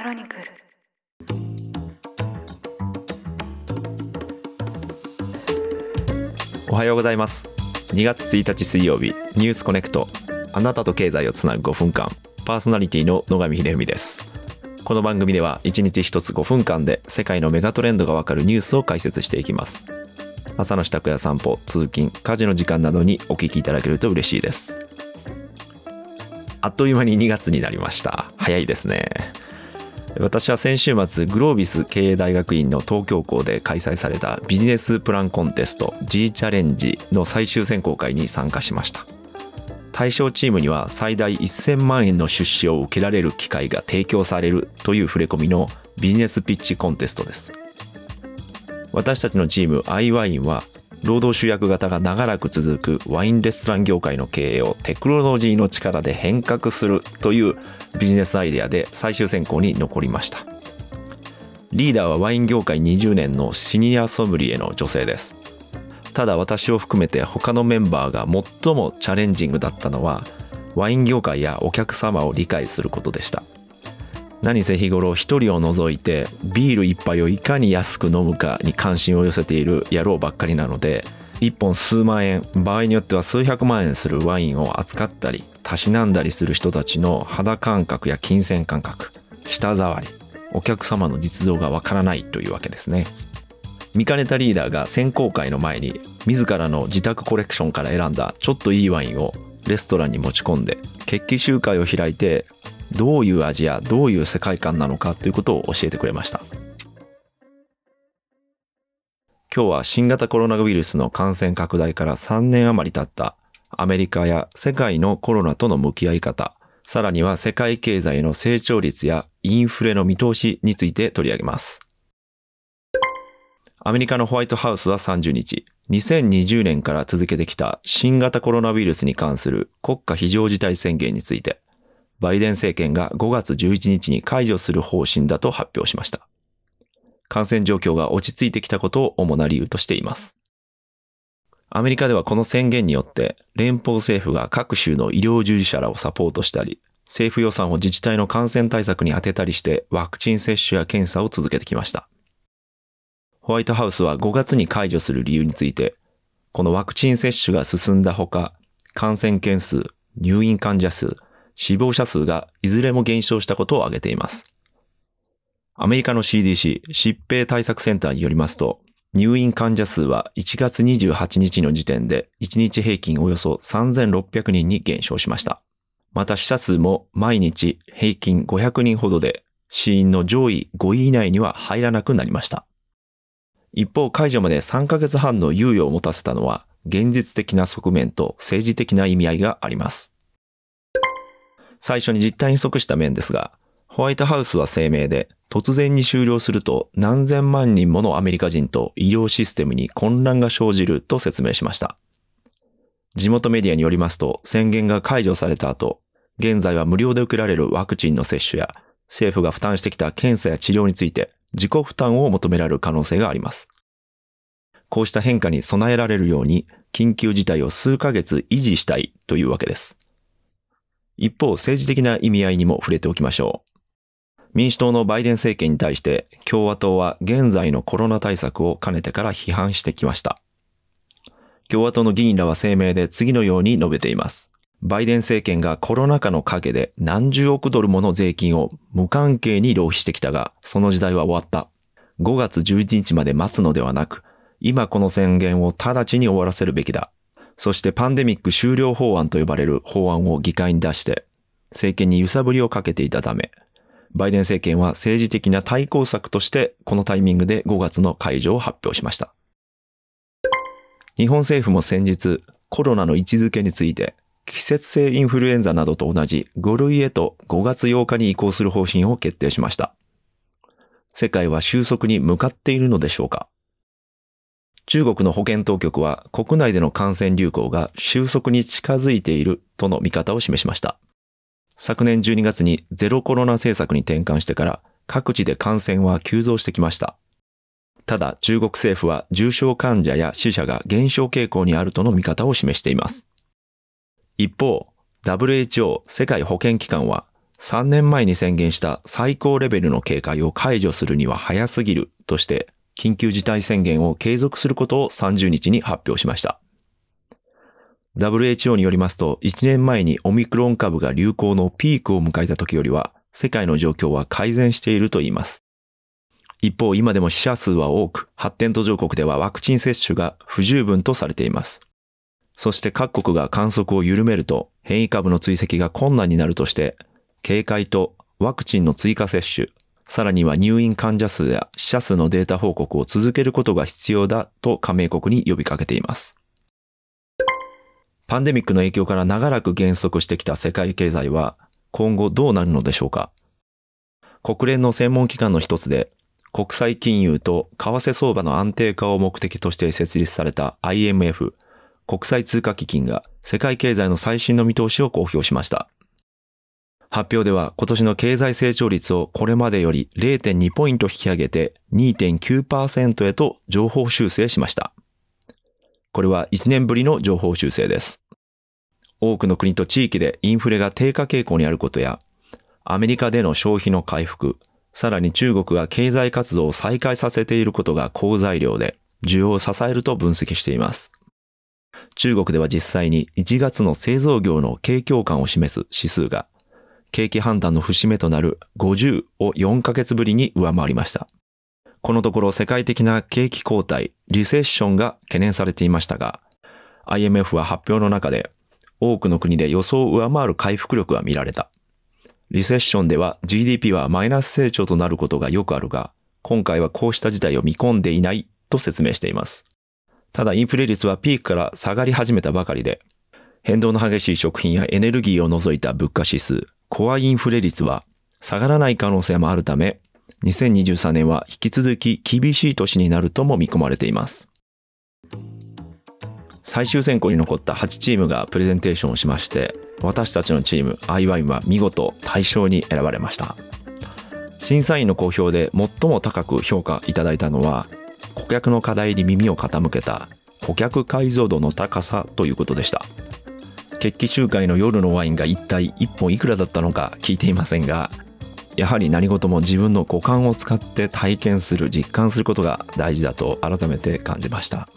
クロニクル。おはようございます。2月1日水曜日ニュースコネクト。あなたと経済をつなぐ5分間。パーソナリティの野上秀文です。この番組では1日1つ5分間で世界のメガトレンドがわかるニュースを解説していきます。朝の支度や散歩通勤家事の時間などにお聞きいただけると嬉しいです。あっという間に2月になりました。早いですね。私は先週末グロービス経営大学院の東京校で開催されたビジネスプランコンテスト G チャレンジの最終選考会に参加しました。対象チームには最大1000万円の出資を受けられる機会が提供されるという触れ込みのビジネスピッチコンテストです。私たちのチーム iWine は労働集約型が長らく続くワインレストラン業界の経営をテクノロジーの力で変革するというビジネスアイデアで最終選考に残りました。リーダーはワイン業界20年のシニアソムリエの女性です。ただ私を含めて他のメンバーが最もチャレンジングだったのはワイン業界やお客様を理解することでした。何せ日頃一人を除いてビール一杯をいかに安く飲むかに関心を寄せている野郎ばっかりなので一本数万円場合によっては数百万円するワインを扱ったりたしなんだりする人たちの肌感覚や金銭感覚舌触りお客様の実像がわからないというわけですね。見かねたリーダーが選考会の前に自らの自宅コレクションから選んだちょっといいワインをレストランに持ち込んで決起集会を開いてどういう味やどういう世界観なのかということを教えてくれました今日は新型コロナウイルスの感染拡大から3年余り経ったアメリカや世界のコロナとの向き合い方、さらには世界経済の成長率やインフレの見通しについて取り上げます。アメリカのホワイトハウスは30日、2020年から続けてきた新型コロナウイルスに関する国家非常事態宣言について、バイデン政権が5月11日に解除する方針だと発表しました。感染状況が落ち着いてきたことを主な理由としています。アメリカではこの宣言によって連邦政府が各州の医療従事者らをサポートしたり、政府予算を自治体の感染対策に充てたりしてワクチン接種や検査を続けてきました。ホワイトハウスは5月に解除する理由について、このワクチン接種が進んだほか、感染件数、入院患者数、死亡者数がいずれも減少したことを挙げています。アメリカの CDC 疾病対策センターによりますと、入院患者数は1月28日の時点で1日平均およそ3600人に減少しました。また死者数も毎日平均500人ほどで死因の上位5位以内には入らなくなりました。一方解除まで3ヶ月半の猶予を持たせたのは現実的な側面と政治的な意味合いがあります。最初に実態に即した面ですが、ホワイトハウスは声明で突然に終了すると何千万人ものアメリカ人と医療システムに混乱が生じると説明しました。地元メディアによりますと宣言が解除された後、現在は無料で受けられるワクチンの接種や政府が負担してきた検査や治療について自己負担を求められる可能性があります。こうした変化に備えられるように緊急事態を数ヶ月維持したいというわけです。一方、政治的な意味合いにも触れておきましょう。民主党のバイデン政権に対して共和党は現在のコロナ対策をかねてから批判してきました。共和党の議員らは声明で次のように述べています。バイデン政権がコロナ禍の陰で何十億ドルもの税金を無関係に浪費してきたが、その時代は終わった。5月11日まで待つのではなく、今この宣言を直ちに終わらせるべきだ。そしてパンデミック終了法案と呼ばれる法案を議会に出して、政権に揺さぶりをかけていたため、バイデン政権は政治的な対抗策としてこのタイミングで5月の解除を発表しました。日本政府も先日コロナの位置づけについて季節性インフルエンザなどと同じ5類へと5月8日に移行する方針を決定しました。世界は収束に向かっているのでしょうか中国の保健当局は国内での感染流行が収束に近づいているとの見方を示しました。昨年12月にゼロコロナ政策に転換してから各地で感染は急増してきました。ただ中国政府は重症患者や死者が減少傾向にあるとの見方を示しています。一方、WHO 世界保健機関は3年前に宣言した最高レベルの警戒を解除するには早すぎるとして緊急事態宣言を継続することを30日に発表しました。WHO によりますと1年前にオミクロン株が流行のピークを迎えた時よりは世界の状況は改善していると言います。一方、今でも死者数は多く、発展途上国ではワクチン接種が不十分とされています。そして各国が観測を緩めると変異株の追跡が困難になるとして、警戒とワクチンの追加接種、さらには入院患者数や死者数のデータ報告を続けることが必要だと加盟国に呼びかけています。パンデミックの影響から長らく減速してきた世界経済は今後どうなるのでしょうか国連の専門機関の一つで国際金融と為替相場の安定化を目的として設立された IMF 国際通貨基金が世界経済の最新の見通しを公表しました。発表では今年の経済成長率をこれまでより0.2ポイント引き上げて2.9%へと情報修正しました。これは1年ぶりの情報修正です。多くの国と地域でインフレが低下傾向にあることや、アメリカでの消費の回復、さらに中国が経済活動を再開させていることが好材料で、需要を支えると分析しています。中国では実際に1月の製造業の景況感を示す指数が、景気判断の節目となる50を4ヶ月ぶりに上回りました。このところ世界的な景気後退、リセッションが懸念されていましたが、IMF は発表の中で、多くの国で予想を上回る回復力が見られた。リセッションでは GDP はマイナス成長となることがよくあるが、今回はこうした事態を見込んでいないと説明しています。ただインフレ率はピークから下がり始めたばかりで、変動の激しい食品やエネルギーを除いた物価指数、コアインフレ率は下がらない可能性もあるため、2023年は引き続き厳しい年になるとも見込まれています。最終選考に残った8チームがプレゼンテーションをしまして、私たちのチーム IWIN は見事大賞に選ばれました。審査員の好評で最も高く評価いただいたのは顧客の課題に耳を傾けた顧客解像度の高さということでした決起集会の夜のワインが一体1本いくらだったのか聞いていませんがやはり何事も自分の五感を使って体験する実感することが大事だと改めて感じました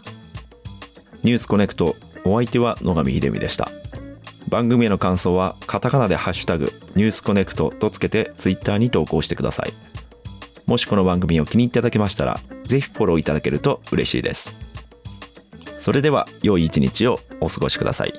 ニュースコネクトお相手は野上秀美でした番組への感想はカタカナでハッシュタグニュースコネクトとつけてツイッターに投稿してくださいもしこの番組を気に入っていただけましたらぜひフォローいただけると嬉しいです。それでは良い一日をお過ごしください。